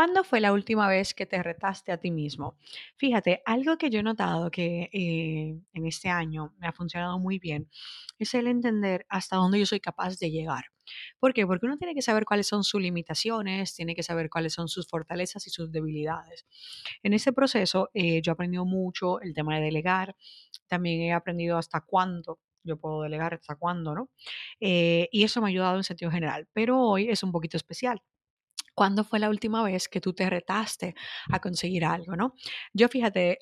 ¿Cuándo fue la última vez que te retaste a ti mismo? Fíjate, algo que yo he notado que eh, en este año me ha funcionado muy bien es el entender hasta dónde yo soy capaz de llegar. ¿Por qué? Porque uno tiene que saber cuáles son sus limitaciones, tiene que saber cuáles son sus fortalezas y sus debilidades. En ese proceso eh, yo he aprendido mucho el tema de delegar, también he aprendido hasta cuándo yo puedo delegar, hasta cuándo, ¿no? Eh, y eso me ha ayudado en sentido general, pero hoy es un poquito especial ¿Cuándo fue la última vez que tú te retaste a conseguir algo, no? Yo fíjate,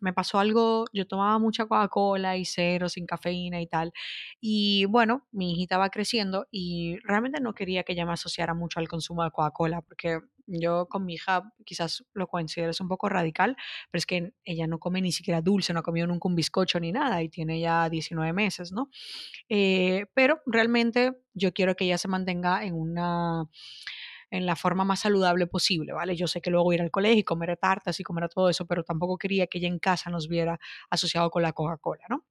me pasó algo, yo tomaba mucha Coca-Cola y cero, sin cafeína y tal. Y bueno, mi hijita va creciendo y realmente no quería que ella me asociara mucho al consumo de Coca-Cola porque yo con mi hija quizás lo considero un poco radical, pero es que ella no come ni siquiera dulce, no ha comido nunca un bizcocho ni nada y tiene ya 19 meses, ¿no? Eh, pero realmente yo quiero que ella se mantenga en una en la forma más saludable posible, ¿vale? Yo sé que luego ir al colegio y comer tartas y comer todo eso, pero tampoco quería que ella en casa nos viera asociado con la Coca-Cola, ¿no?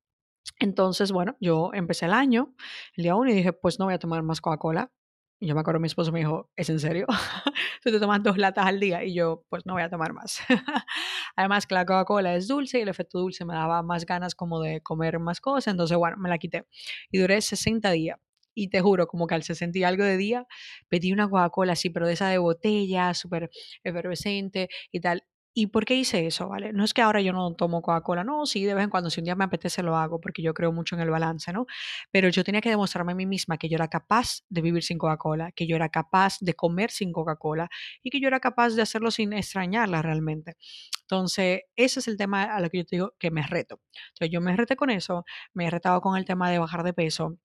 Entonces, bueno, yo empecé el año, el día uno, y dije, pues no voy a tomar más Coca-Cola. Y yo me acuerdo, mi esposo me dijo, ¿es en serio? Tú te tomas dos latas al día y yo, pues no voy a tomar más. Además que la Coca-Cola es dulce y el efecto dulce me daba más ganas como de comer más cosas, entonces bueno, me la quité. Y duré 60 días y te juro, como que al 60 y algo de día, pedí una Coca-Cola así, pero de esa de botella, súper efervescente y tal. ¿Y por qué hice eso? ¿vale? No es que ahora yo no tomo Coca-Cola, no, sí, de vez en cuando, si un día me apetece lo hago, porque yo creo mucho en el balance, ¿no? Pero yo tenía que demostrarme a mí misma que yo era capaz de vivir sin Coca-Cola, que yo era capaz de comer sin Coca-Cola y que yo era capaz de hacerlo sin extrañarla realmente. Entonces, ese es el tema a lo que yo te digo que me reto. Entonces, yo me reté con eso, me he retado con el tema de bajar de peso,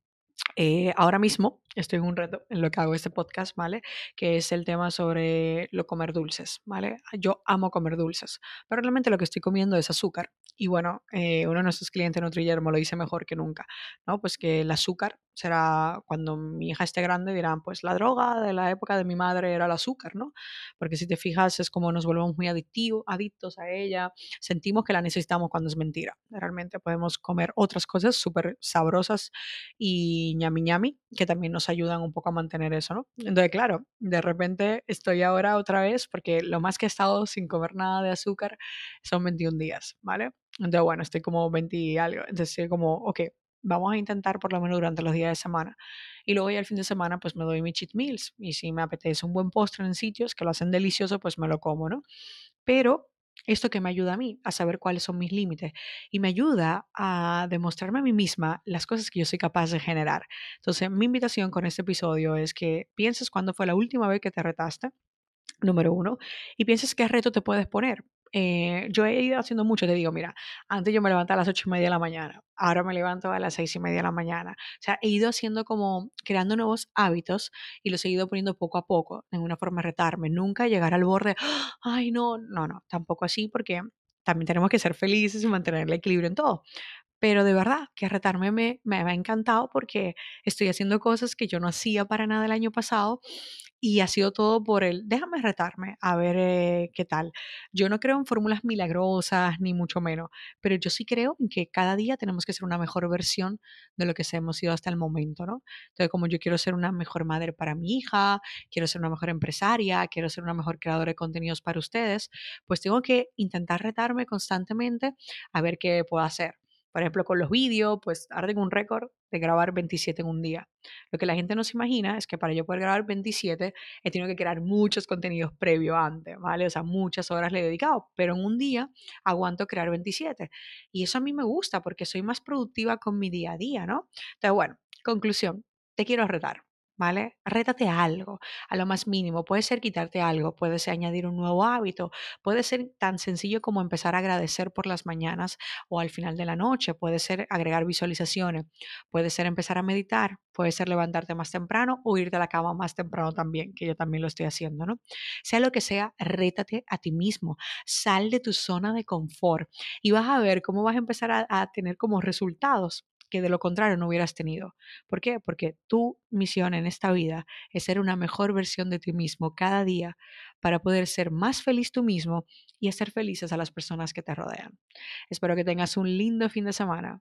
eh, ahora mismo estoy en un reto en lo que hago este podcast, ¿vale? Que es el tema sobre lo comer dulces, ¿vale? Yo amo comer dulces, pero realmente lo que estoy comiendo es azúcar. Y bueno, eh, uno de nuestros clientes, Nutrillermo, lo dice mejor que nunca, ¿no? Pues que el azúcar será, cuando mi hija esté grande, dirán, pues la droga de la época de mi madre era el azúcar, ¿no? Porque si te fijas, es como nos volvemos muy adictivos, adictos a ella, sentimos que la necesitamos cuando es mentira. Realmente podemos comer otras cosas súper sabrosas y ñami ñami, que también nos ayudan un poco a mantener eso, ¿no? Entonces, claro, de repente estoy ahora otra vez, porque lo más que he estado sin comer nada de azúcar son 21 días, ¿vale? Entonces, bueno, estoy como 20 y algo. Entonces, estoy como, ok, vamos a intentar por lo menos durante los días de semana. Y luego ya el fin de semana, pues me doy mi cheat meals. Y si me apetece un buen postre en sitios que lo hacen delicioso, pues me lo como, ¿no? Pero esto que me ayuda a mí a saber cuáles son mis límites y me ayuda a demostrarme a mí misma las cosas que yo soy capaz de generar. Entonces, mi invitación con este episodio es que pienses cuándo fue la última vez que te retaste, número uno, y pienses qué reto te puedes poner. Eh, yo he ido haciendo mucho, te digo, mira, antes yo me levantaba a las ocho y media de la mañana, ahora me levanto a las seis y media de la mañana. O sea, he ido haciendo como, creando nuevos hábitos y los he ido poniendo poco a poco, en una forma de retarme, nunca llegar al borde, ay, no, no, no, tampoco así, porque también tenemos que ser felices y mantener el equilibrio en todo. Pero de verdad que retarme me, ha encantado porque estoy haciendo cosas que yo no hacía para nada el año pasado y ha sido todo por el, déjame retarme, a ver eh, qué tal. Yo no creo en fórmulas milagrosas, ni mucho menos, pero yo sí creo en que cada día tenemos que ser una mejor versión de lo que hemos sido hasta el momento, ¿no? Entonces, como yo quiero ser una mejor madre para mi hija, quiero ser una mejor empresaria, quiero ser una mejor creadora de contenidos para ustedes, pues tengo que intentar retarme constantemente a ver qué puedo hacer. Por ejemplo, con los vídeos, pues ahora un récord de grabar 27 en un día. Lo que la gente no se imagina es que para yo poder grabar 27 he tenido que crear muchos contenidos previo antes, ¿vale? O sea, muchas horas le he dedicado, pero en un día aguanto crear 27. Y eso a mí me gusta porque soy más productiva con mi día a día, ¿no? Entonces, bueno, conclusión, te quiero retar. ¿Vale? Rétate algo, a lo más mínimo. Puede ser quitarte algo, puede ser añadir un nuevo hábito, puede ser tan sencillo como empezar a agradecer por las mañanas o al final de la noche, puede ser agregar visualizaciones, puede ser empezar a meditar, puede ser levantarte más temprano o irte a la cama más temprano también, que yo también lo estoy haciendo, ¿no? Sea lo que sea, rétate a ti mismo, sal de tu zona de confort y vas a ver cómo vas a empezar a, a tener como resultados que de lo contrario no hubieras tenido. ¿Por qué? Porque tu misión en esta vida es ser una mejor versión de ti mismo cada día para poder ser más feliz tú mismo y hacer felices a las personas que te rodean. Espero que tengas un lindo fin de semana.